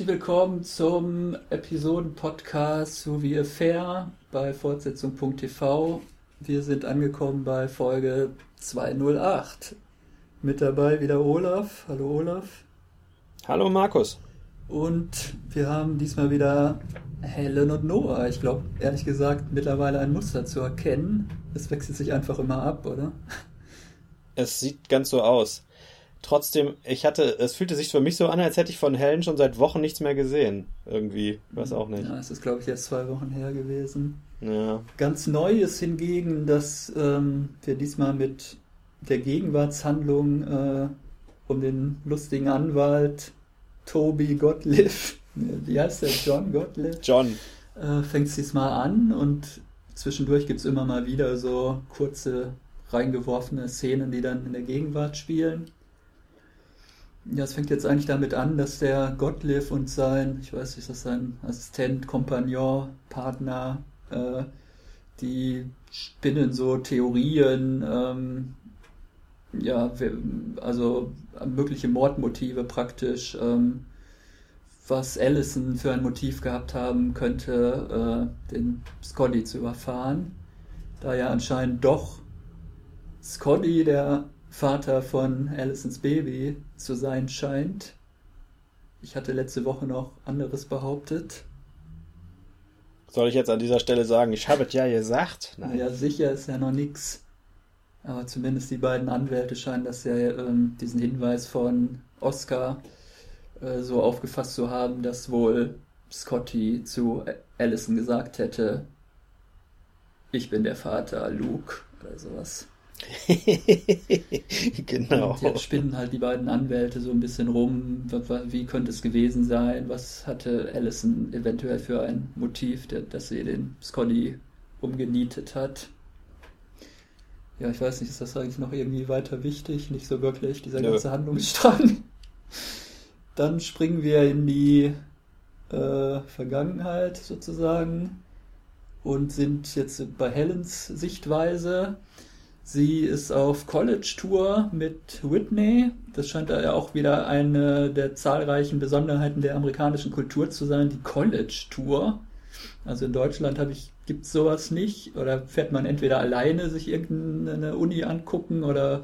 herzlich willkommen zum Episoden-Podcast So wie Fair bei Fortsetzung.tv. Wir sind angekommen bei Folge 208. Mit dabei wieder Olaf. Hallo Olaf. Hallo Markus. Und wir haben diesmal wieder Helen und Noah. Ich glaube, ehrlich gesagt, mittlerweile ein Muster zu erkennen. Es wechselt sich einfach immer ab, oder? Es sieht ganz so aus. Trotzdem, ich hatte, es fühlte sich für mich so an, als hätte ich von Helen schon seit Wochen nichts mehr gesehen. Irgendwie, weiß auch nicht. Ja, es ist, glaube ich, erst zwei Wochen her gewesen. Ja. Ganz neu ist hingegen, dass ähm, wir diesmal mit der Gegenwartshandlung äh, um den lustigen Anwalt Toby Gottlieb, wie heißt der, John Gottlieb? John. Äh, fängt es diesmal an und zwischendurch gibt es immer mal wieder so kurze reingeworfene Szenen, die dann in der Gegenwart spielen. Ja, es fängt jetzt eigentlich damit an, dass der Gottlieb und sein, ich weiß nicht, ist das sein Assistent, Kompagnon, Partner, äh, die spinnen so Theorien, ähm, ja, also mögliche Mordmotive praktisch, ähm, was Allison für ein Motiv gehabt haben könnte, äh, den Scotty zu überfahren. Da ja anscheinend doch Scotty der Vater von Allisons Baby zu sein scheint. Ich hatte letzte Woche noch anderes behauptet. Soll ich jetzt an dieser Stelle sagen, ich habe es ja gesagt? Nein. Ja, sicher ist ja noch nichts. Aber zumindest die beiden Anwälte scheinen das ja ähm, diesen Hinweis von Oscar äh, so aufgefasst zu haben, dass wohl Scotty zu Allison gesagt hätte, ich bin der Vater, Luke oder sowas. genau. Und jetzt spinnen halt die beiden Anwälte so ein bisschen rum, wie könnte es gewesen sein, was hatte Allison eventuell für ein Motiv, dass sie den Scotty umgenietet hat. Ja, ich weiß nicht, ist das eigentlich noch irgendwie weiter wichtig? Nicht so wirklich, dieser Nö. ganze Handlungsstrang. Dann springen wir in die äh, Vergangenheit sozusagen und sind jetzt bei Helens Sichtweise. Sie ist auf College-Tour mit Whitney. Das scheint ja auch wieder eine der zahlreichen Besonderheiten der amerikanischen Kultur zu sein, die College-Tour. Also in Deutschland gibt es sowas nicht. Oder fährt man entweder alleine sich irgendeine Uni angucken oder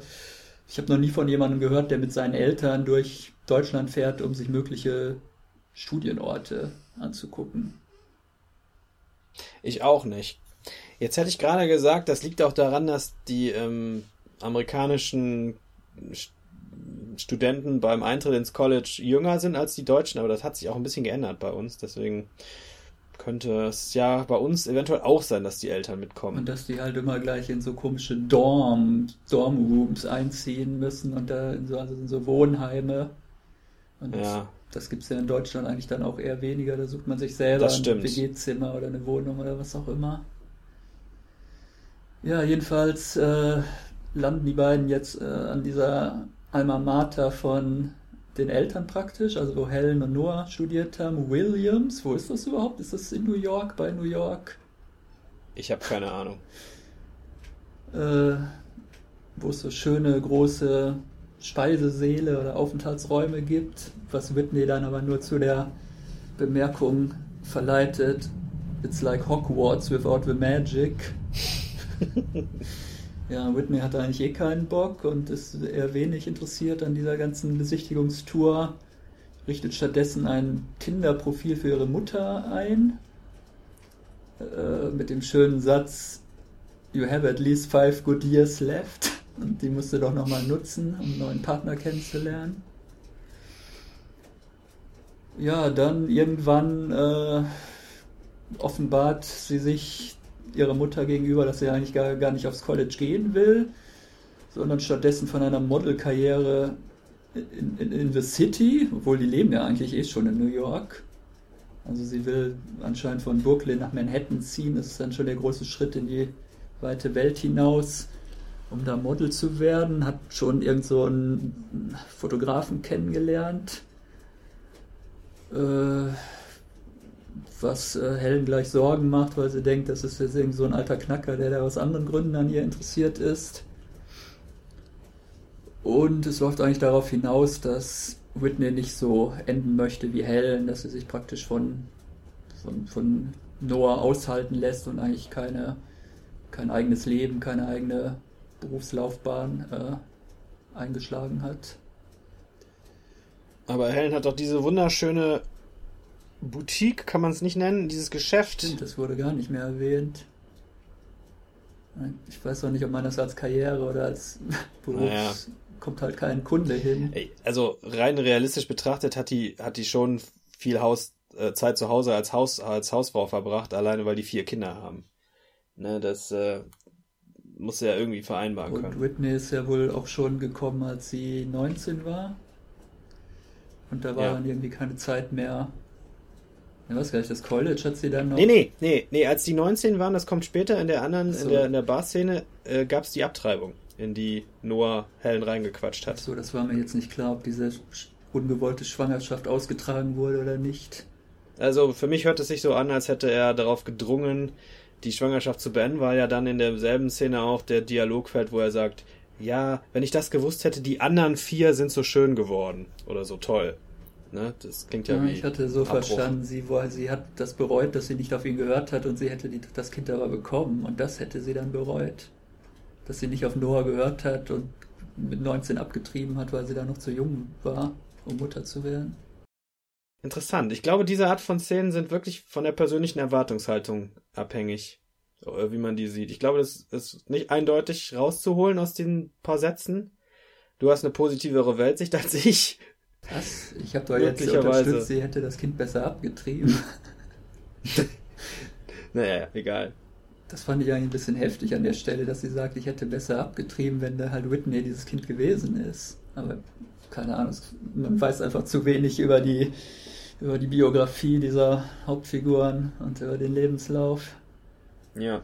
ich habe noch nie von jemandem gehört, der mit seinen Eltern durch Deutschland fährt, um sich mögliche Studienorte anzugucken. Ich auch nicht. Jetzt hätte ich gerade gesagt, das liegt auch daran, dass die ähm, amerikanischen Studenten beim Eintritt ins College jünger sind als die Deutschen, aber das hat sich auch ein bisschen geändert bei uns. Deswegen könnte es ja bei uns eventuell auch sein, dass die Eltern mitkommen. Und dass die halt immer gleich in so komische Dorm, Dormrooms einziehen müssen und da in so, also in so Wohnheime. Und ja. das gibt es ja in Deutschland eigentlich dann auch eher weniger. Da sucht man sich selber ein WG-Zimmer oder eine Wohnung oder was auch immer. Ja, jedenfalls äh, landen die beiden jetzt äh, an dieser Alma Mater von den Eltern praktisch, also wo Helen und Noah studiert haben. Williams, wo ist das überhaupt? Ist das in New York, bei New York? Ich habe keine Ahnung. Äh, wo es so schöne große Speisesäle oder Aufenthaltsräume gibt, was Whitney dann aber nur zu der Bemerkung verleitet, it's like Hogwarts without the magic. ja, Whitney hatte eigentlich eh keinen Bock und ist eher wenig interessiert an dieser ganzen Besichtigungstour. Richtet stattdessen ein Tinder-Profil für ihre Mutter ein. Äh, mit dem schönen Satz: You have at least five good years left. Und die musste doch nochmal nutzen, um einen neuen Partner kennenzulernen. Ja, dann irgendwann äh, offenbart sie sich ihrer Mutter gegenüber, dass sie eigentlich gar, gar nicht aufs College gehen will, sondern stattdessen von einer Modelkarriere in, in, in the City, obwohl die leben ja eigentlich eh schon in New York. Also sie will anscheinend von Brooklyn nach Manhattan ziehen. Das ist dann schon der große Schritt in die weite Welt hinaus, um da Model zu werden. Hat schon irgend so einen Fotografen kennengelernt. Äh, was äh, Helen gleich Sorgen macht, weil sie denkt, das ist jetzt irgend so ein alter Knacker, der da aus anderen Gründen an ihr interessiert ist. Und es läuft eigentlich darauf hinaus, dass Whitney nicht so enden möchte wie Helen, dass sie sich praktisch von, von, von Noah aushalten lässt und eigentlich keine, kein eigenes Leben, keine eigene Berufslaufbahn äh, eingeschlagen hat. Aber Helen hat doch diese wunderschöne Boutique, kann man es nicht nennen, dieses Geschäft. Stimmt, das wurde gar nicht mehr erwähnt. Ich weiß auch nicht, ob man das als Karriere oder als Beruf naja. kommt halt kein Kunde hin. Also rein realistisch betrachtet hat die, hat die schon viel Haus, äh, Zeit zu Hause als, Haus, als Hausfrau verbracht, alleine weil die vier Kinder haben. Ne, das äh, muss ja irgendwie vereinbaren Und können. Whitney ist ja wohl auch schon gekommen, als sie 19 war. Und da war ja. dann irgendwie keine Zeit mehr. Ich weiß gar nicht, das College hat sie dann noch. Nee, nee, nee, nee, als die 19 waren, das kommt später in der anderen, so. in der, in der Bar-Szene, äh, gab es die Abtreibung, in die Noah Helen reingequatscht hat. So, das war mir jetzt nicht klar, ob diese ungewollte Schwangerschaft ausgetragen wurde oder nicht. Also für mich hört es sich so an, als hätte er darauf gedrungen, die Schwangerschaft zu beenden, weil ja dann in derselben Szene auch der Dialog fällt, wo er sagt, ja, wenn ich das gewusst hätte, die anderen vier sind so schön geworden oder so toll. Ne? Das klingt ja, ja wie. Ich hatte so Abbruch. verstanden, sie, sie hat das bereut, dass sie nicht auf ihn gehört hat und sie hätte die, das Kind aber bekommen und das hätte sie dann bereut. Dass sie nicht auf Noah gehört hat und mit 19 abgetrieben hat, weil sie da noch zu jung war, um Mutter zu werden. Interessant. Ich glaube, diese Art von Szenen sind wirklich von der persönlichen Erwartungshaltung abhängig, wie man die sieht. Ich glaube, das ist nicht eindeutig rauszuholen aus den paar Sätzen. Du hast eine positivere Weltsicht als ich. Was? Ich habe doch jetzt unterstützt, sie hätte das Kind besser abgetrieben. naja, egal. Das fand ich eigentlich ein bisschen heftig an der Stelle, dass sie sagt, ich hätte besser abgetrieben, wenn da halt Whitney dieses Kind gewesen ist. Aber keine Ahnung, man weiß einfach zu wenig über die, über die Biografie dieser Hauptfiguren und über den Lebenslauf. Ja.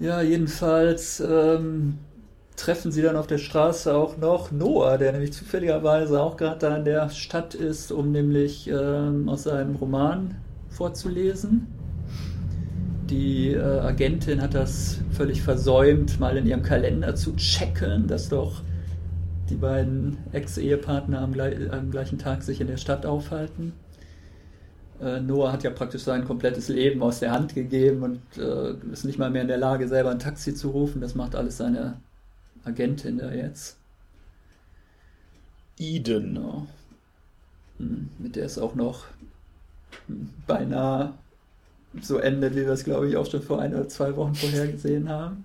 Ja, jedenfalls ähm, treffen sie dann auf der Straße auch noch Noah, der nämlich zufälligerweise auch gerade da in der Stadt ist, um nämlich ähm, aus seinem Roman vorzulesen. Die äh, Agentin hat das völlig versäumt, mal in ihrem Kalender zu checken, dass doch die beiden Ex-Ehepartner am, am, gleichen Tag sich in der Stadt aufhalten. Äh, Noah hat ja praktisch sein komplettes Leben aus der Hand gegeben und äh, ist nicht mal mehr in der Lage, selber ein Taxi zu rufen. Das macht alles seine Agentin da jetzt. Eden. Genau. Mit der es auch noch beinahe so endet, wie wir es, glaube ich, auch schon vor ein oder zwei Wochen vorher gesehen haben.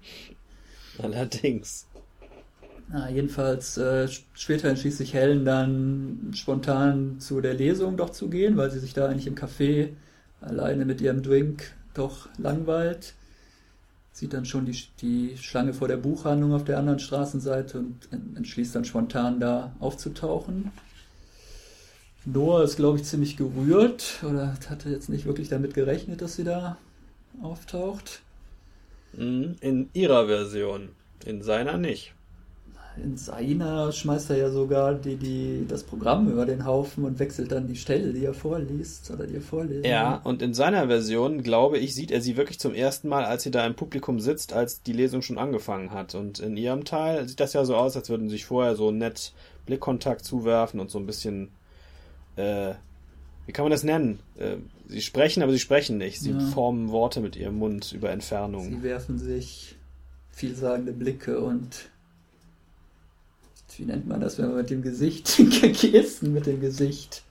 Allerdings. Na, jedenfalls, äh, später entschließt sich Helen dann spontan zu der Lesung doch zu gehen, weil sie sich da eigentlich im Café alleine mit ihrem Drink doch langweilt. Sieht dann schon die, die Schlange vor der Buchhandlung auf der anderen Straßenseite und entschließt dann spontan da aufzutauchen. Noah ist, glaube ich, ziemlich gerührt oder hatte jetzt nicht wirklich damit gerechnet, dass sie da auftaucht. Mhm, in ihrer Version, in seiner nicht in seiner schmeißt er ja sogar die, die, das Programm über den Haufen und wechselt dann die Stelle, die er vorliest oder die er vorlesen. Ja, und in seiner Version, glaube ich, sieht er sie wirklich zum ersten Mal, als sie da im Publikum sitzt, als die Lesung schon angefangen hat. Und in ihrem Teil sieht das ja so aus, als würden sie sich vorher so nett Blickkontakt zuwerfen und so ein bisschen, äh, wie kann man das nennen? Äh, sie sprechen, aber sie sprechen nicht. Sie ja. formen Worte mit ihrem Mund über Entfernung. Sie werfen sich vielsagende Blicke und wie nennt man das, wenn man mit dem Gesicht, Gesten mit dem Gesicht.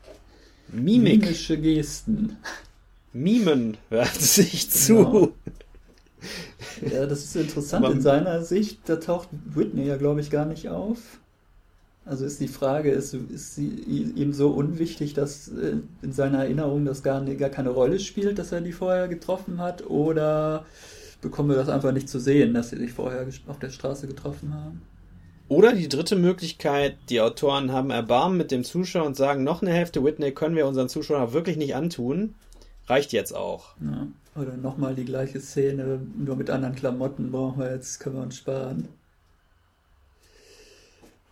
Mimik. Mimische Gesten. Mimen hört sich zu. Genau. Ja, das ist interessant. In seiner Sicht, da taucht Whitney ja, glaube ich, gar nicht auf. Also ist die Frage, ist, ist sie ihm so unwichtig, dass äh, in seiner Erinnerung das gar, gar keine Rolle spielt, dass er die vorher getroffen hat? Oder bekommen wir das einfach nicht zu sehen, dass sie sich vorher auf der Straße getroffen haben? Oder die dritte Möglichkeit, die Autoren haben Erbarmen mit dem Zuschauer und sagen, noch eine Hälfte Whitney können wir unseren Zuschauern wirklich nicht antun. Reicht jetzt auch. Ja. Oder nochmal die gleiche Szene, nur mit anderen Klamotten brauchen wir jetzt, können wir uns sparen.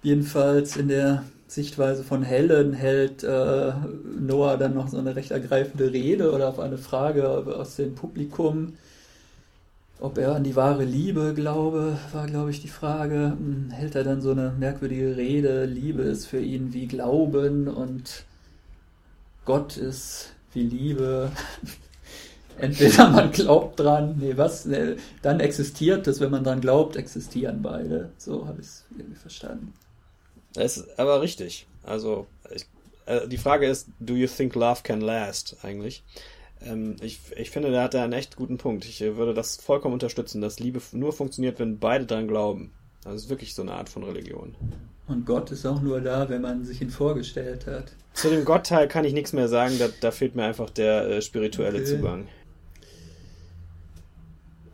Jedenfalls in der Sichtweise von Helen hält äh, Noah dann noch so eine recht ergreifende Rede oder auf eine Frage aus dem Publikum ob er an die wahre Liebe glaube, war, glaube ich, die Frage. Hm, hält er dann so eine merkwürdige Rede? Liebe ist für ihn wie Glauben und Gott ist wie Liebe. Entweder man glaubt dran, nee, was, nee, dann existiert es, wenn man dran glaubt, existieren beide. So habe ich es irgendwie verstanden. Das ist aber richtig. Also, ich, äh, die Frage ist, do you think love can last, eigentlich? Ähm, ich, ich finde, da hat er einen echt guten Punkt. Ich äh, würde das vollkommen unterstützen, dass Liebe nur funktioniert, wenn beide dran glauben. Das ist wirklich so eine Art von Religion. Und Gott ist auch nur da, wenn man sich ihn vorgestellt hat. Zu dem Gottteil kann ich nichts mehr sagen, da, da fehlt mir einfach der äh, spirituelle okay. Zugang.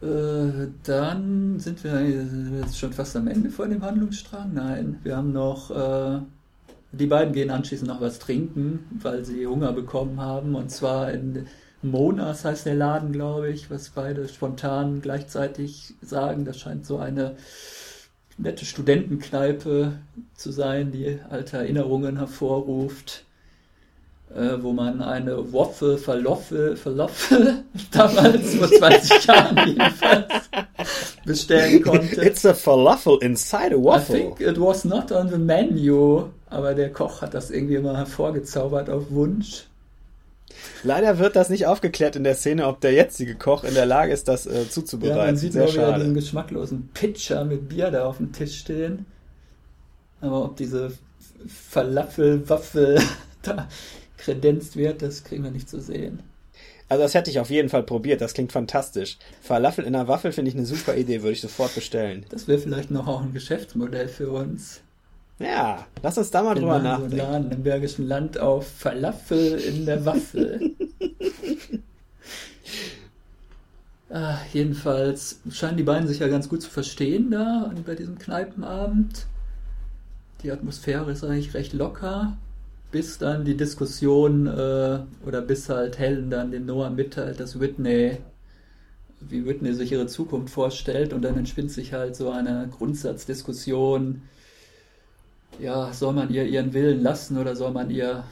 Äh, dann sind wir jetzt schon fast am Ende von dem Handlungsstrang. Nein, wir haben noch. Äh, die beiden gehen anschließend noch was trinken, weil sie Hunger bekommen haben. Und zwar in Monas heißt der Laden, glaube ich, was beide spontan gleichzeitig sagen. Das scheint so eine nette Studentenkneipe zu sein, die alte Erinnerungen hervorruft äh, wo man eine Waffel, Verloffel, Verloffel, damals vor 20 Jahren jedenfalls, bestellen konnte. It's a falafel inside a waffle. I think it was not on the menu, aber der Koch hat das irgendwie immer hervorgezaubert auf Wunsch. Leider wird das nicht aufgeklärt in der Szene, ob der jetzige Koch in der Lage ist, das äh, zuzubereiten. Ja, man sieht Sehr schade. diesen geschmacklosen Pitcher mit Bier da auf dem Tisch stehen. Aber ob diese Falafel, Waffel da kredenzt wird, das kriegen wir nicht zu sehen. Also das hätte ich auf jeden Fall probiert, das klingt fantastisch. Falafel in einer Waffel finde ich eine super Idee, würde ich sofort bestellen. Das wäre vielleicht noch auch ein Geschäftsmodell für uns. Ja, lass uns da mal drüber nachdenken. Im Bergischen Land auf Falafel in der Waffel. ah, jedenfalls scheinen die beiden sich ja ganz gut zu verstehen da bei diesem Kneipenabend. Die Atmosphäre ist eigentlich recht locker bis dann die Diskussion äh, oder bis halt Helen dann dem Noah mitteilt, dass Whitney, wie Whitney sich ihre Zukunft vorstellt und dann entspinnt sich halt so eine Grundsatzdiskussion, ja, soll man ihr ihren Willen lassen oder soll man ihr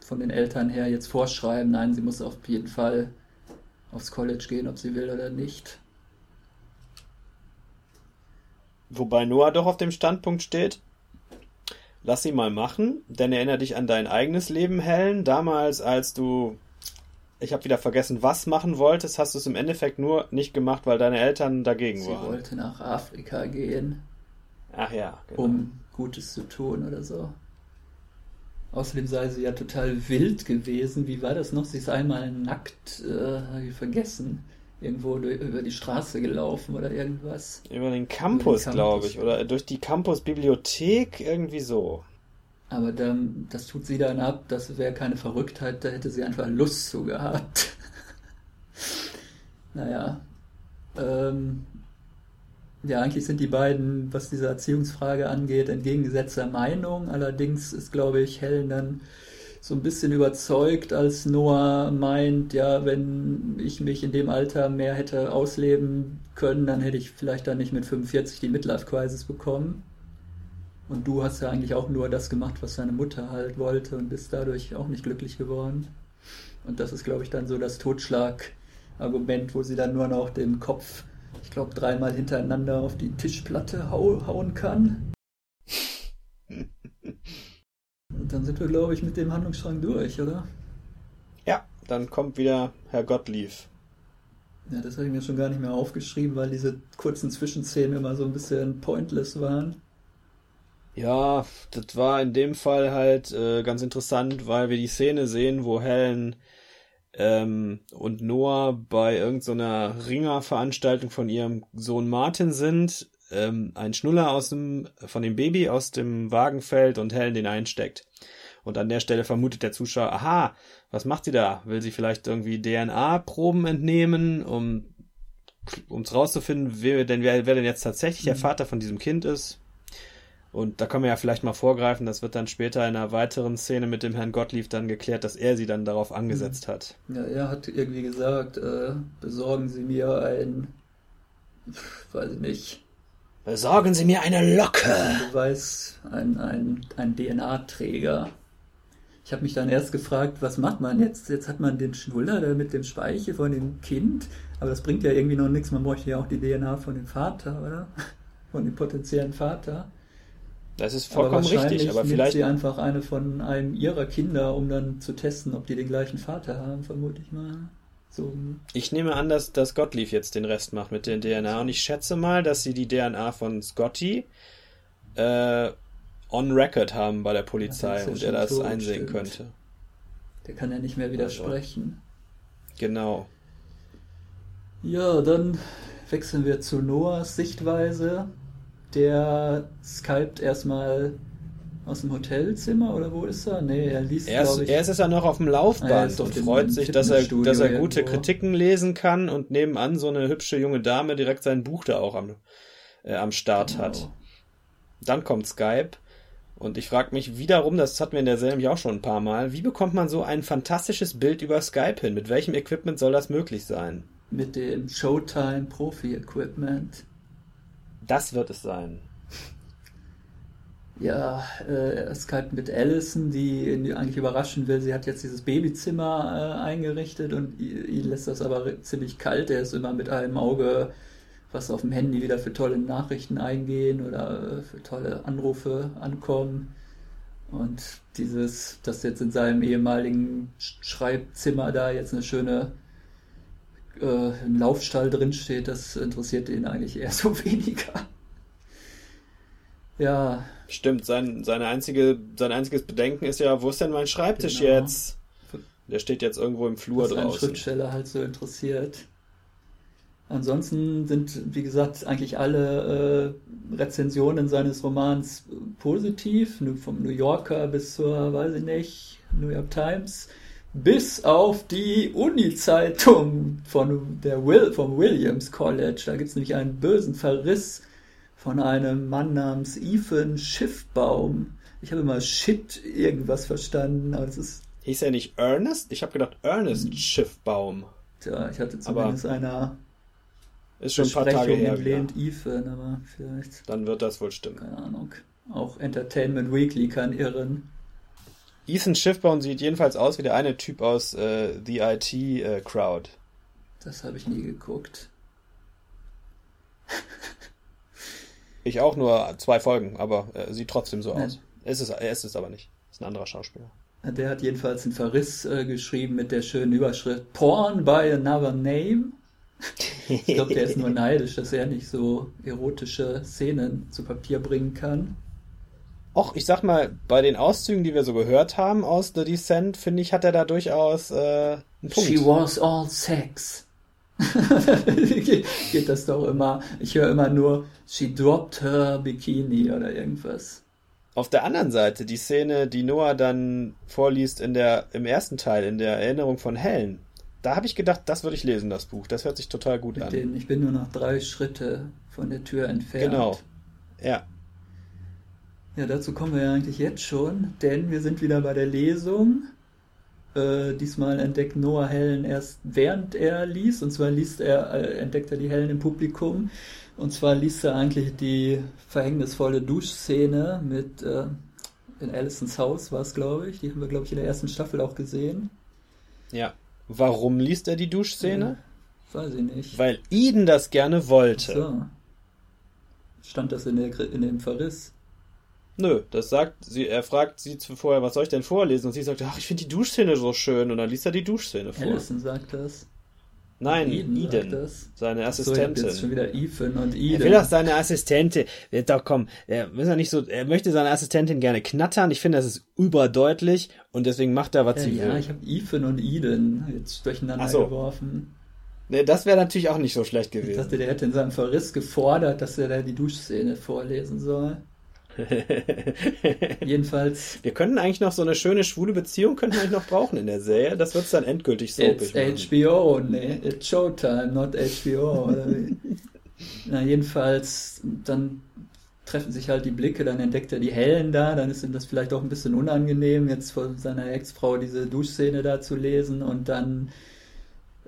von den Eltern her jetzt vorschreiben, nein, sie muss auf jeden Fall aufs College gehen, ob sie will oder nicht. Wobei Noah doch auf dem Standpunkt steht, lass sie mal machen, denn erinnere dich an dein eigenes Leben, Helen. Damals, als du, ich habe wieder vergessen, was machen wolltest, hast du es im Endeffekt nur nicht gemacht, weil deine Eltern dagegen sie waren. Sie wollte nach Afrika gehen. Ach ja, genau. Um Gutes zu tun oder so. Außerdem sei sie ja total wild gewesen. Wie war das noch? Sie ist einmal nackt, äh, habe ich vergessen irgendwo über die Straße gelaufen oder irgendwas. Über den Campus, Campus. glaube ich, oder durch die Campusbibliothek, irgendwie so. Aber dann, das tut sie dann ab, das wäre keine Verrücktheit, da hätte sie einfach Lust zu gehabt. naja. Ähm, ja, eigentlich sind die beiden, was diese Erziehungsfrage angeht, entgegengesetzter Meinung. Allerdings ist, glaube ich, Helen dann so ein bisschen überzeugt, als Noah meint, ja, wenn ich mich in dem Alter mehr hätte ausleben können, dann hätte ich vielleicht dann nicht mit 45 die Midlife-Crisis bekommen. Und du hast ja eigentlich auch nur das gemacht, was deine Mutter halt wollte und bist dadurch auch nicht glücklich geworden. Und das ist, glaube ich, dann so das Totschlag-Argument, wo sie dann nur noch den Kopf, ich glaube, dreimal hintereinander auf die Tischplatte hau hauen kann. Und dann sind wir, glaube ich, mit dem Handlungsstrang durch, oder? Ja, dann kommt wieder Herr Gottlieb. Ja, das habe ich mir schon gar nicht mehr aufgeschrieben, weil diese kurzen Zwischenszenen immer so ein bisschen pointless waren. Ja, das war in dem Fall halt äh, ganz interessant, weil wir die Szene sehen, wo Helen ähm, und Noah bei irgendeiner so Ringerveranstaltung von ihrem Sohn Martin sind ähm, ein Schnuller aus dem, von dem Baby aus dem Wagen fällt und Helen den einsteckt. Und an der Stelle vermutet der Zuschauer, aha, was macht sie da? Will sie vielleicht irgendwie DNA-Proben entnehmen, um es rauszufinden, wer denn, wer, wer denn jetzt tatsächlich der mhm. Vater von diesem Kind ist? Und da kann man ja vielleicht mal vorgreifen, das wird dann später in einer weiteren Szene mit dem Herrn Gottlieb dann geklärt, dass er sie dann darauf angesetzt mhm. hat. Ja, er hat irgendwie gesagt, äh, besorgen Sie mir ein, weiß ich nicht, Besorgen Sie mir eine Locke. Du weißt, ein, ein, ein DNA-Träger. ich habe mich dann erst gefragt, was macht man jetzt? Jetzt hat man den Schnuller da mit dem Speichel von dem Kind, aber das bringt ja irgendwie noch nichts. Man bräuchte ja auch die DNA von dem Vater, oder? Von dem potenziellen Vater. Das ist vollkommen aber richtig, aber vielleicht. sie einfach eine von einem ihrer Kinder, um dann zu testen, ob die den gleichen Vater haben, vermute ich mal. So, Ich nehme an, dass, dass Gottlieb jetzt den Rest macht mit der DNA und ich schätze mal, dass sie die DNA von Scotty äh, on record haben bei der Polizei Ja, und er das tot, einsehen stimmt. könnte. der kann ja nicht mehr widersprechen. Genau. Ja, dann wechseln wir zu Noahs Sichtweise. Der skypt erstmal aus dem Hotelzimmer oder wo ist er? Nee, er liest, Erst, glaube ich. erst ist er noch auf dem Ah, er Laufband ist auf und freut sich, dass er, dass er gute irgendwo. Kritiken lesen kann und nebenan so eine hübsche junge Dame direkt sein Buch da auch am, äh, am Start Genau. hat. Dann kommt Skype und ich frage mich wiederum, das hatten wir in der Serie auch schon ein paar Mal, wie bekommt man so ein fantastisches Bild über Skype hin? Mit welchem Equipment soll das möglich sein? Mit dem Showtime Profi Equipment. Das wird es sein. Ja, äh, er skypt mit Allison, die ihn eigentlich überraschen will. Sie hat jetzt dieses Babyzimmer äh, eingerichtet und ihn lässt das aber ziemlich kalt. Er ist immer mit einem Auge, was auf dem Handy wieder für tolle Nachrichten eingehen oder äh, für tolle Anrufe ankommen. Und dieses, dass jetzt in seinem ehemaligen Sch- Schreibzimmer da jetzt eine schöne äh, ein Laufstall drin steht, das interessiert ihn eigentlich eher so weniger. Ja, Stimmt, sein, seine einzige, sein einziges Bedenken ist ja, wo ist denn mein Schreibtisch Genau. jetzt? Der steht jetzt irgendwo im Flur einen draußen. Schriftsteller halt so interessiert. Ansonsten sind, wie gesagt, eigentlich alle äh, Rezensionen seines Romans positiv, vom New Yorker bis zur, weiß ich nicht, New York Times, bis auf die Uni-Zeitung von der Will, vom Williams College. Da gibt es nämlich einen bösen Verriss von einem Mann namens Ethan Schiffbaum. Ich habe immer Shit irgendwas verstanden, aber es ist Hieß er nicht Ernest? Ich habe gedacht Ernest Hm. Schiffbaum. Tja, ich hatte Aber zumindest einer Ist schon ein paar Tage her. entlehnt Wieder. Ethan, aber vielleicht, Dann wird das wohl stimmen. keine Ahnung. Auch Entertainment Weekly kann irren. Ethan Schiffbaum sieht jedenfalls aus wie der eine Typ aus äh, The IT äh, Crowd. Das habe ich nie geguckt. Ich auch nur zwei Folgen, aber äh, sieht trotzdem so Ja. aus. Es ist, er ist es aber nicht. Ist ein anderer Schauspieler. Der hat jedenfalls einen Verriss äh, geschrieben mit der schönen Überschrift Porn by another name. Ich glaube, der ist nur neidisch, dass er nicht so erotische Szenen zu Papier bringen kann. Och, ich sag mal, bei den Auszügen, die wir so gehört haben aus The Descent, finde ich, hat er da durchaus äh, einen Punkt. She was all sex. Ge- Geht das doch immer. Ich höre immer nur, she dropped her bikini oder irgendwas. Auf der anderen Seite, die Szene, die Noah dann vorliest in der, im ersten Teil, in der Erinnerung von Helen, da habe ich gedacht, das würde ich lesen, das Buch. Das hört sich total gut Mit an. denen ich bin nur noch drei Schritte von der Tür entfernt. Genau. Ja. Ja, dazu kommen wir ja eigentlich jetzt schon, denn wir sind wieder bei der Lesung. Äh, diesmal entdeckt Noah Helen erst während er liest, und zwar liest er, äh, entdeckt er die Helen im Publikum, und zwar liest er eigentlich die verhängnisvolle Duschszene mit äh, in Allisons Haus war es, glaube ich. Die haben wir, glaube ich, in der ersten Staffel auch gesehen. Ja. Warum liest er die Duschszene? Äh, weiß ich nicht. Weil Eden das gerne wollte. So. Stand das in, der, in dem Verriss? Nö, das sagt sie, er fragt sie vorher, was soll ich denn vorlesen? Und sie sagt, ach, ich finde die Duschszene so schön. Und dann liest er die Duschszene vor. Allison sagt das. Nein, Eden Eden, sagt das. seine So, ich Assistentin. jetzt schon wieder Ethan und er Eden. will auch seine Assistentin. Ja, Doch, komm, er, ist ja nicht so, er möchte seine Assistentin gerne knattern. Ich finde, das ist überdeutlich und deswegen macht er, was Ja, sie ja, will. ich habe Ethan und Eden jetzt durcheinander so. geworfen. Nee, das wäre natürlich auch nicht so schlecht Ich gewesen. dachte, der hätte in seinem Verriss gefordert, dass er da die Duschszene vorlesen soll. Jedenfalls, Wir könnten eigentlich noch so eine schöne schwule Beziehung könnten wir eigentlich noch brauchen in der Serie. Das wird's dann endgültig it's soapig machen. HBO, nee, it's Showtime, not HBO. Oder wie? Na, jedenfalls, dann treffen sich halt die Blicke, dann entdeckt er die Hellen da, dann ist ihm das vielleicht auch ein bisschen unangenehm, jetzt von seiner Ex-Frau diese Duschszene da zu lesen und dann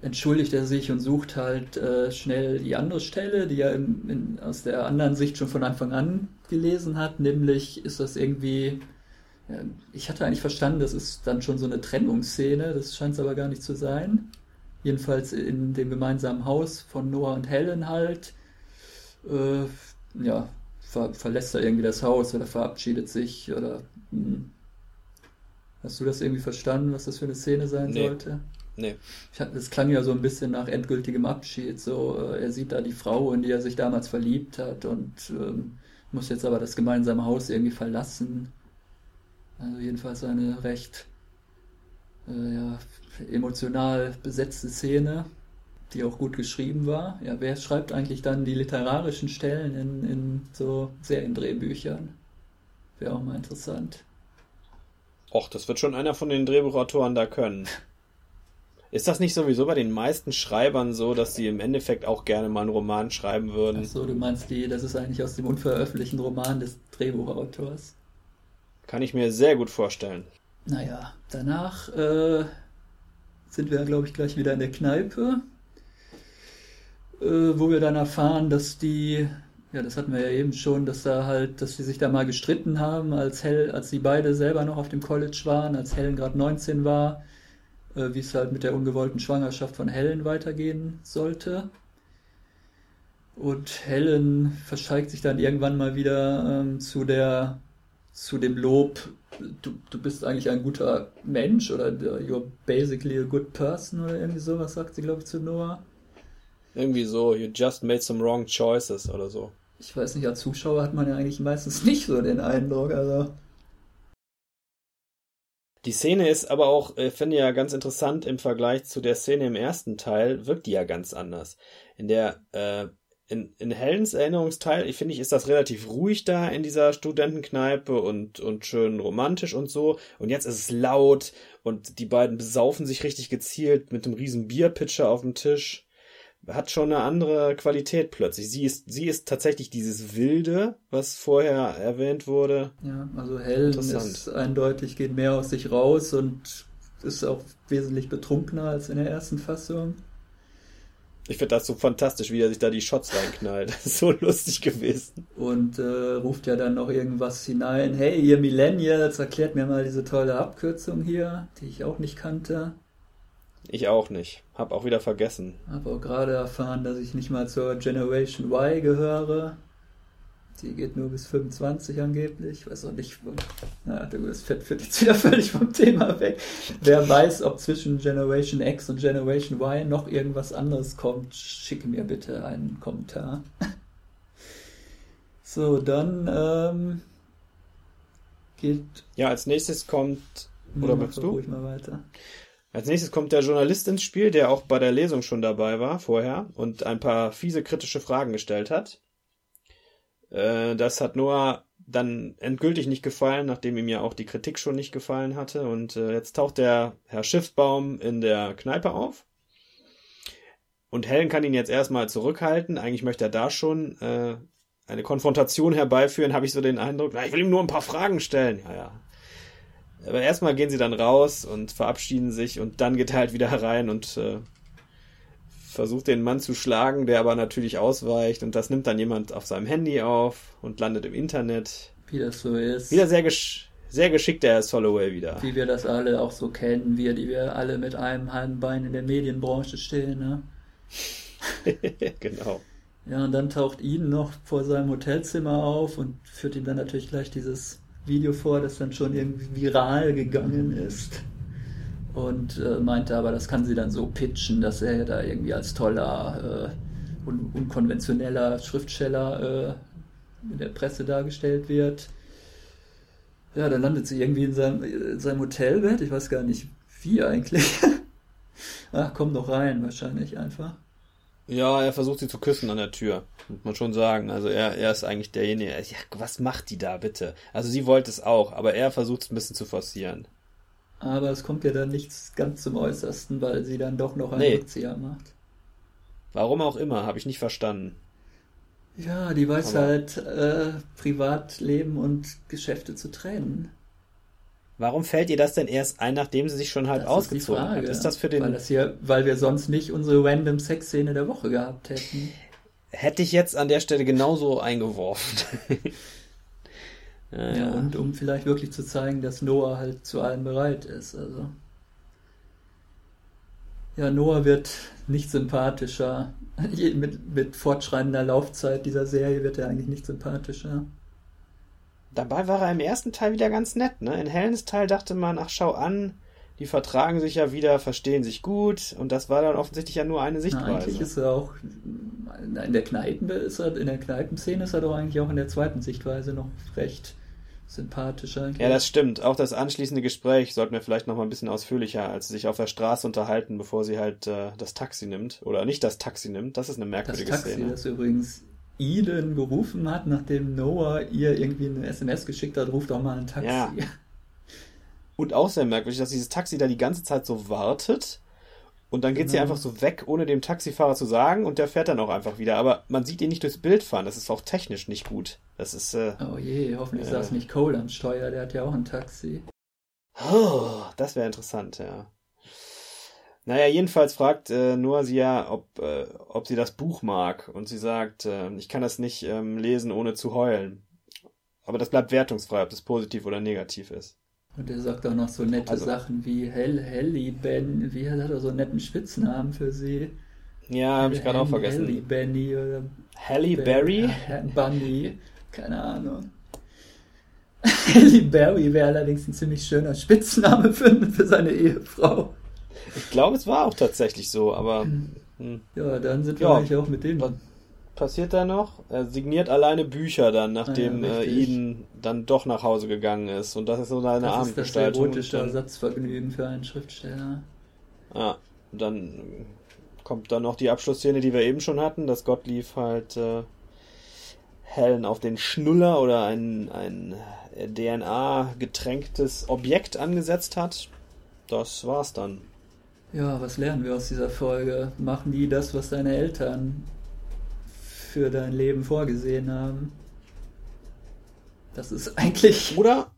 entschuldigt er sich und sucht halt äh, schnell die andere Stelle, die er im, in, aus der anderen Sicht schon von Anfang an gelesen hat, nämlich ist das irgendwie ich hatte eigentlich verstanden, das ist dann schon so eine Trennungsszene, das scheint es aber gar nicht zu sein. Jedenfalls in dem gemeinsamen Haus von Noah und Helen halt. Äh, ja, ver verlässt er irgendwie das Haus oder verabschiedet sich oder. Mh. Hm. Hast du das irgendwie verstanden, was das für eine Szene sein nee. sollte? Nee. Ich hatte, das klang ja so ein bisschen nach endgültigem Abschied. So, äh, er sieht da die Frau, in die er sich damals verliebt hat und ähm, muss jetzt aber das gemeinsame Haus irgendwie verlassen. Also jedenfalls eine recht äh, ja, emotional besetzte Szene, die auch gut geschrieben war. Ja, wer schreibt eigentlich dann die literarischen Stellen in, in so Seriendrehbüchern? Wäre auch mal interessant. Och, das wird schon einer von den Drehbuchautoren da können. Ist das nicht sowieso bei den meisten Schreibern so, dass sie im Endeffekt auch gerne mal einen Roman schreiben würden? Ach so, du meinst die, das ist eigentlich aus dem unveröffentlichten Roman des Drehbuchautors. Kann ich mir sehr gut vorstellen. Naja, danach äh, sind wir, glaube ich, gleich wieder in der Kneipe, äh, wo wir dann erfahren, dass die, ja, das hatten wir ja eben schon, dass da halt, dass sie sich da mal gestritten haben, als Hell, als sie beide selber noch auf dem College waren, als Helen gerade 19 war wie es halt mit der ungewollten Schwangerschaft von Helen weitergehen sollte. Und Helen verschweigt sich dann irgendwann mal wieder ähm, zu der zu dem Lob, du, du bist eigentlich ein guter Mensch oder you're basically a good person oder irgendwie sowas, sagt sie, glaube ich, zu Noah. Irgendwie so, you just made some wrong choices oder so. Ich weiß nicht, als Zuschauer hat man ja eigentlich meistens nicht so den Eindruck, also. Die Szene ist aber auch, äh, finde ich ja ganz interessant im Vergleich zu der Szene im ersten Teil, wirkt die ja ganz anders. In der, äh, in, in Helens Erinnerungsteil, ich finde ich, ist das relativ ruhig da in dieser Studentenkneipe und, und schön romantisch und so. Und jetzt ist es laut und die beiden besaufen sich richtig gezielt mit einem riesen Bierpitcher auf dem Tisch hat schon eine andere Qualität plötzlich. Sie ist, sie ist tatsächlich dieses Wilde, was vorher erwähnt wurde. Ja, also Helen ist eindeutig, geht mehr aus sich raus und ist auch wesentlich betrunkener als in der ersten Fassung. Ich finde das so fantastisch, wie er sich da die Shots reinknallt. Das ist so lustig gewesen. Und äh, ruft ja dann noch irgendwas hinein. Hey, ihr Millennials, erklärt mir mal diese tolle Abkürzung hier, die ich auch nicht kannte. Ich auch nicht. Hab auch wieder vergessen. Hab auch gerade erfahren, dass ich nicht mal zur Generation Y gehöre. Die geht nur bis 25 angeblich. Ich weiß auch nicht. Na, das führt jetzt wieder völlig vom Thema weg. Wer weiß, ob zwischen Generation X und Generation Y noch irgendwas anderes kommt, schicke mir bitte einen Kommentar. So, dann ähm, geht. Ja, als nächstes kommt. Oder möchtest du? Ruhig mal weiter. Als nächstes kommt der Journalist ins Spiel, der auch bei der Lesung schon dabei war vorher und ein paar fiese kritische Fragen gestellt hat. Äh, das hat Noah dann endgültig nicht gefallen, nachdem ihm ja auch die Kritik schon nicht gefallen hatte. Und äh, jetzt taucht der Herr Schiffsbaum in der Kneipe auf. Und Helen kann ihn jetzt erstmal zurückhalten. Eigentlich möchte er da schon äh, eine Konfrontation herbeiführen, habe ich so den Eindruck. Na, ich will ihm nur ein paar Fragen stellen. Ja, ja, aber erstmal gehen sie dann raus und verabschieden sich und dann geht er halt wieder rein und äh, versucht den Mann zu schlagen, der aber natürlich ausweicht und das nimmt dann jemand auf seinem Handy auf und landet im Internet. Wie das so ist. Wieder sehr, gesch sehr geschickt der Holloway wieder. Wie wir das alle auch so kennen, wir, die wir alle mit einem halben Bein in der Medienbranche stehen, ne? genau. Ja, und dann taucht ihn noch vor seinem Hotelzimmer auf und führt ihm dann natürlich gleich dieses Video vor, das dann schon irgendwie viral gegangen ist. Und äh, meinte aber, das kann sie dann so pitchen, dass er da irgendwie als toller, äh, un unkonventioneller Schriftsteller äh, in der Presse dargestellt wird. Ja, dann landet sie irgendwie in seinem, in seinem Hotelbett. Ich weiß gar nicht, wie eigentlich. Ach, komm doch rein, wahrscheinlich einfach. Ja, er versucht sie zu küssen an der Tür, muss man schon sagen. Also er, er ist eigentlich derjenige. Ja, was macht die da bitte? Also sie wollte es auch, aber er versucht es ein bisschen zu forcieren. Aber es kommt ja dann nichts ganz zum Äußersten, weil sie dann doch noch einen nee. Rückzieher macht. Warum auch immer, habe ich nicht verstanden. Ja, die weiß aber halt, äh, Privatleben und Geschäfte zu trennen. Warum fällt ihr das denn erst ein, nachdem sie sich schon halb das ausgezogen hat? Ist das für den. Weil, das hier, weil wir sonst nicht unsere random Sexszene der Woche gehabt hätten. Hätte ich jetzt an der Stelle genauso eingeworfen. Ja, ja, und um vielleicht wirklich zu zeigen, dass Noah halt zu allem bereit ist. Also. Ja, Noah wird nicht sympathischer. mit, mit fortschreitender Laufzeit dieser Serie wird er eigentlich nicht sympathischer. Dabei war er im ersten Teil wieder ganz nett, ne? In Helens Teil dachte man, ach schau an, die vertragen sich ja wieder, verstehen sich gut und das war dann offensichtlich ja nur eine Sichtweise. Na, eigentlich ist er auch in der Kneipen ist er, in der Kneipenszene ist er doch eigentlich auch in der zweiten Sichtweise noch recht sympathisch eigentlich. Ja, das stimmt. Auch das anschließende Gespräch sollten wir vielleicht noch mal ein bisschen ausführlicher, als sie sich auf der Straße unterhalten, bevor sie halt äh, das Taxi nimmt. Oder nicht das Taxi nimmt. Das ist eine merkwürdige das Taxi, Szene. Das übrigens Eden gerufen hat, nachdem Noah ihr irgendwie eine SMS geschickt hat, ruft auch mal ein Taxi. Ja. Und auch sehr merkwürdig, dass dieses Taxi da die ganze Zeit so wartet und dann geht genau. sie einfach so weg, ohne dem Taxifahrer zu sagen, und der fährt dann auch einfach wieder. Aber man sieht ihn nicht durchs Bild fahren. Das ist auch technisch nicht gut. Das ist. Äh, oh je, hoffentlich äh, saß nicht Cole am Steuer. Der hat ja auch ein Taxi. Oh, das wäre interessant, ja. Naja, jedenfalls fragt äh, Noah sie ja, ob, äh, ob sie das Buch mag. Und sie sagt, äh, ich kann das nicht ähm, lesen, ohne zu heulen. Aber das bleibt wertungsfrei, ob das positiv oder negativ ist. Und er sagt auch noch so nette also, Sachen wie Hell, Helly, Ben, wie hat er so einen netten Spitznamen für sie? Ja, habe ich gerade auch vergessen. Helly, Benny oder Halle Berry? Bunny, keine Ahnung. Halle Berry wäre allerdings ein ziemlich schöner Spitzname für, für seine Ehefrau. Ich glaube, es war auch tatsächlich so, aber. Hm. Ja, dann sind wir ja, eigentlich auch mit dem passiert da noch? Er signiert alleine Bücher dann, nachdem ah, ja, äh, Eden dann doch nach Hause gegangen ist. Und das ist so eine das Abendgestaltung. Das ist das erotische Ersatzvergnügen für einen Schriftsteller. Ja, dann kommt dann noch die Abschlussszene, die wir eben schon hatten, dass Gottlieb halt äh, Helen auf den Schnuller oder ein, ein DNA-getränktes Objekt angesetzt hat. Das war's dann. Ja, was lernen wir aus dieser Folge? Machen die das, was deine Eltern für dein Leben vorgesehen haben. Das ist eigentlich. Oder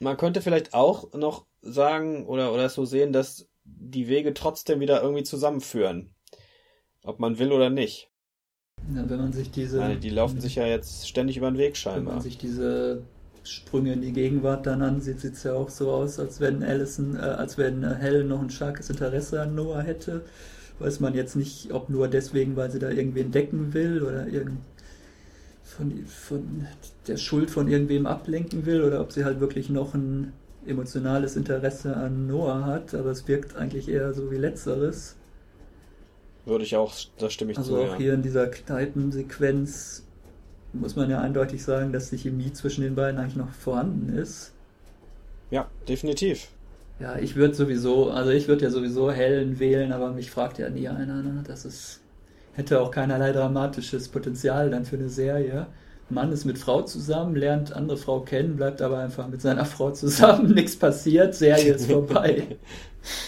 man könnte vielleicht auch noch sagen oder, oder so sehen, dass die Wege trotzdem wieder irgendwie zusammenführen. Ob man will oder nicht. Ja, wenn man sich diese. Meine, die laufen sich ja jetzt ständig über den Weg scheinbar. Wenn man sich diese Sprünge in die Gegenwart dann ansieht, sieht es ja auch so aus, als wenn Allison, äh, als wenn Helen noch ein starkes Interesse an Noah hätte weiß man jetzt nicht, ob nur deswegen, weil sie da irgendwen decken will oder irgend von, von der Schuld von irgendwem ablenken will oder ob sie halt wirklich noch ein emotionales Interesse an Noah hat, aber es wirkt eigentlich eher so wie letzteres. Würde ich auch, da stimme ich also zu. Also auch ja. hier in dieser Kneipensequenz muss man ja eindeutig sagen, dass die Chemie zwischen den beiden eigentlich noch vorhanden ist. Ja, definitiv. Ja, ich würde sowieso, also ich würde ja sowieso Helen wählen, aber mich fragt ja nie einer. Ne? Das ist, hätte auch keinerlei dramatisches Potenzial dann für eine Serie. Mann ist mit Frau zusammen, lernt andere Frau kennen, bleibt aber einfach mit seiner Frau zusammen, nichts passiert, Serie ist vorbei.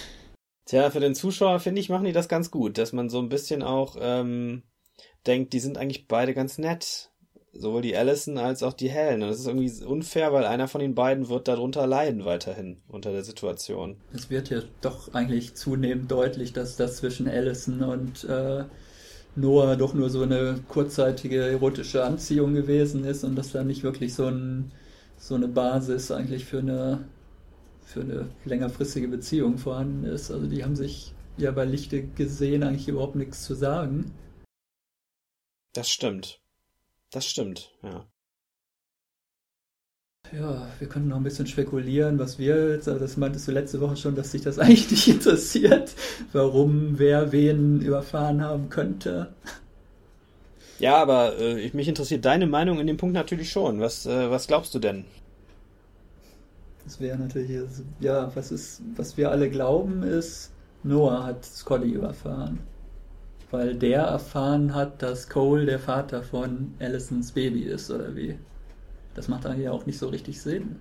Tja, für den Zuschauer finde ich, machen die das ganz gut, dass man so ein bisschen auch ähm, denkt, die sind eigentlich beide ganz nett sowohl die Allison als auch die Helen. Und das ist irgendwie unfair, weil einer von den beiden wird darunter leiden weiterhin unter der Situation. Es wird ja doch eigentlich zunehmend deutlich, dass das zwischen Allison und äh, Noah doch nur so eine kurzzeitige erotische Anziehung gewesen ist und dass da nicht wirklich so, ein, so eine Basis eigentlich für eine, für eine längerfristige Beziehung vorhanden ist. Also die haben sich ja bei Lichte gesehen eigentlich überhaupt nichts zu sagen. Das stimmt. Das stimmt, ja. Ja, wir können noch ein bisschen spekulieren, was wir jetzt, also das meintest du letzte Woche schon, dass sich das eigentlich nicht interessiert, warum wer wen überfahren haben könnte. Ja, aber äh, mich interessiert deine Meinung in dem Punkt natürlich schon. Was, äh, was glaubst du denn? Das wäre natürlich, ja, was ist, was wir alle glauben ist, Noah hat Scotty überfahren weil der erfahren hat, dass Cole der Vater von Allisons Baby ist, oder wie? Das macht eigentlich auch nicht so richtig Sinn.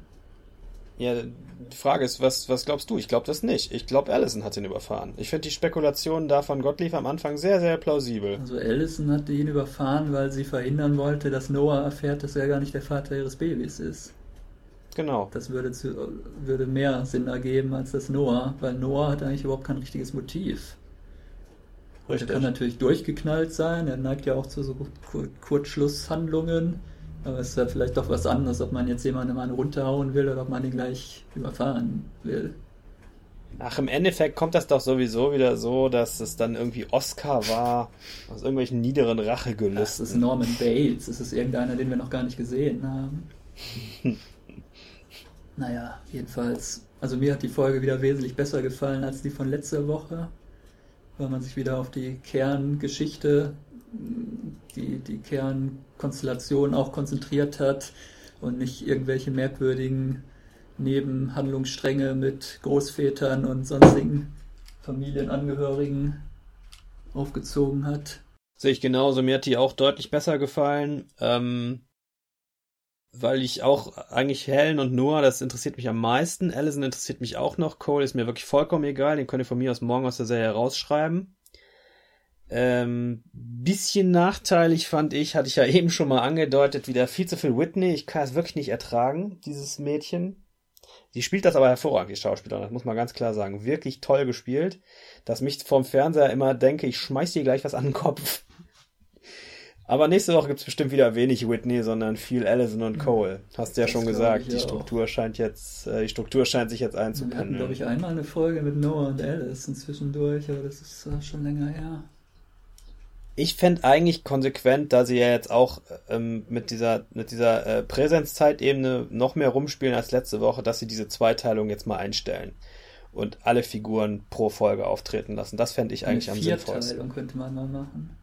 Ja, die Frage ist, was, was glaubst du? Ich glaube das nicht. Ich glaube, Allison hat ihn überfahren. Ich finde die Spekulation da von Gottlieb am Anfang sehr, sehr plausibel. Also Allison hat ihn überfahren, weil sie verhindern wollte, dass Noah erfährt, dass er gar nicht der Vater ihres Babys ist. Genau. Das würde, zu, würde mehr Sinn ergeben als das Noah, weil Noah hat eigentlich überhaupt kein richtiges Motiv. Richtig. Er kann natürlich durchgeknallt sein, er neigt ja auch zu so Kurzschlusshandlungen, Aber es ist ja vielleicht doch was anderes, ob man jetzt jemanden mal runterhauen will oder ob man ihn gleich überfahren will. Ach, im Endeffekt kommt das doch sowieso wieder so, dass es dann irgendwie Oscar war, aus irgendwelchen niederen Rachegelüsten. Das ist Norman Bates, das ist irgendeiner, den wir noch gar nicht gesehen haben. naja, jedenfalls, also mir hat die Folge wieder wesentlich besser gefallen als die von letzter Woche, weil man sich wieder auf die Kerngeschichte, die, die Kernkonstellation auch konzentriert hat und nicht irgendwelche merkwürdigen Nebenhandlungsstränge mit Großvätern und sonstigen Familienangehörigen aufgezogen hat. Sehe ich genauso. Mir hat die auch deutlich besser gefallen, ähm, weil ich auch eigentlich Helen und Noah, das interessiert mich am meisten. Allison interessiert mich auch noch. Cole ist mir wirklich vollkommen egal. Den könnt ihr von mir aus morgen aus der Serie rausschreiben. Ähm, bisschen nachteilig fand ich, hatte ich ja eben schon mal angedeutet, wieder viel zu viel Whitney. Ich kann es wirklich nicht ertragen, dieses Mädchen. Sie spielt das aber hervorragend, die Schauspielerin, das muss man ganz klar sagen. Wirklich toll gespielt, dass mich vom Fernseher immer denke, ich schmeiß dir gleich was an den Kopf. Aber nächste Woche gibt's bestimmt wieder wenig Whitney, sondern viel Allison und Cole. Hast du ja das schon gesagt. Die Struktur auch. scheint jetzt, äh, die Struktur scheint sich jetzt einzupendeln. Wir hatten, glaube ich, einmal eine Folge mit Noah und Alice zwischendurch, aber das ist äh, schon länger her ich fände eigentlich konsequent, da sie ja jetzt auch ähm, mit dieser, mit dieser äh, Präsenzzeitebene noch mehr rumspielen als letzte Woche, dass sie diese Zweiteilung jetzt mal einstellen und alle Figuren pro Folge auftreten lassen. Das fände ich eigentlich Eine am sinnvollsten. könnte man mal machen.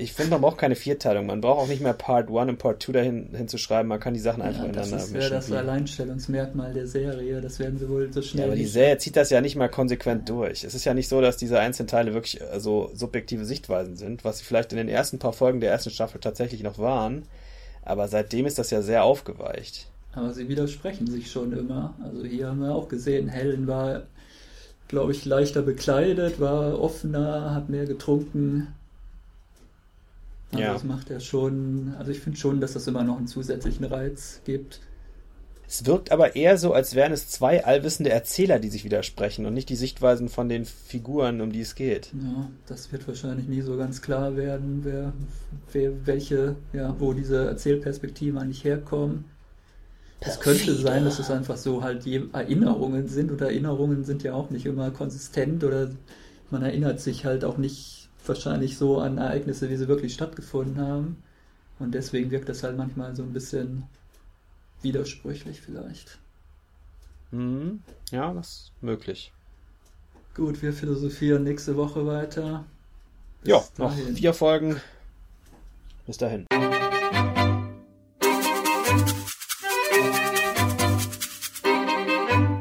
Ich finde, man braucht keine Vierteilung. Man braucht auch nicht mehr Part 1 und Part 2 dahin hinzuschreiben. Man kann die Sachen einfach ja, ineinander mischen. Das wäre das Alleinstellungsmerkmal der Serie. Das werden sie wohl so schnell. Ja, aber die Serie zieht das ja nicht mal konsequent durch. Es ist ja nicht so, dass diese einzelnen Teile wirklich äh, so subjektive Sichtweisen sind, was sie vielleicht in den ersten paar Folgen der ersten Staffel tatsächlich noch waren. Aber seitdem ist das ja sehr aufgeweicht. Aber sie widersprechen sich schon immer. Also hier haben wir auch gesehen, Helen war, glaube ich, leichter bekleidet, war offener, hat mehr getrunken also ja. das macht er schon, also ich finde schon, dass das immer noch einen zusätzlichen Reiz gibt. Es wirkt aber eher so, als wären es zwei allwissende Erzähler, die sich widersprechen und nicht die Sichtweisen von den Figuren, um die es geht. Ja, das wird wahrscheinlich nie so ganz klar werden, wer, wer welche, ja, wo diese Erzählperspektiven eigentlich herkommen. Es könnte sein, dass es einfach so halt Erinnerungen sind und Erinnerungen sind ja auch nicht immer konsistent oder man erinnert sich halt auch nicht wahrscheinlich so an Ereignisse, wie sie wirklich stattgefunden haben. Und deswegen wirkt das halt manchmal so ein bisschen widersprüchlich vielleicht. Mhm. Ja, das ist möglich. Gut, wir philosophieren nächste Woche weiter. Bis ja, dahin. noch vier Folgen. Bis dahin.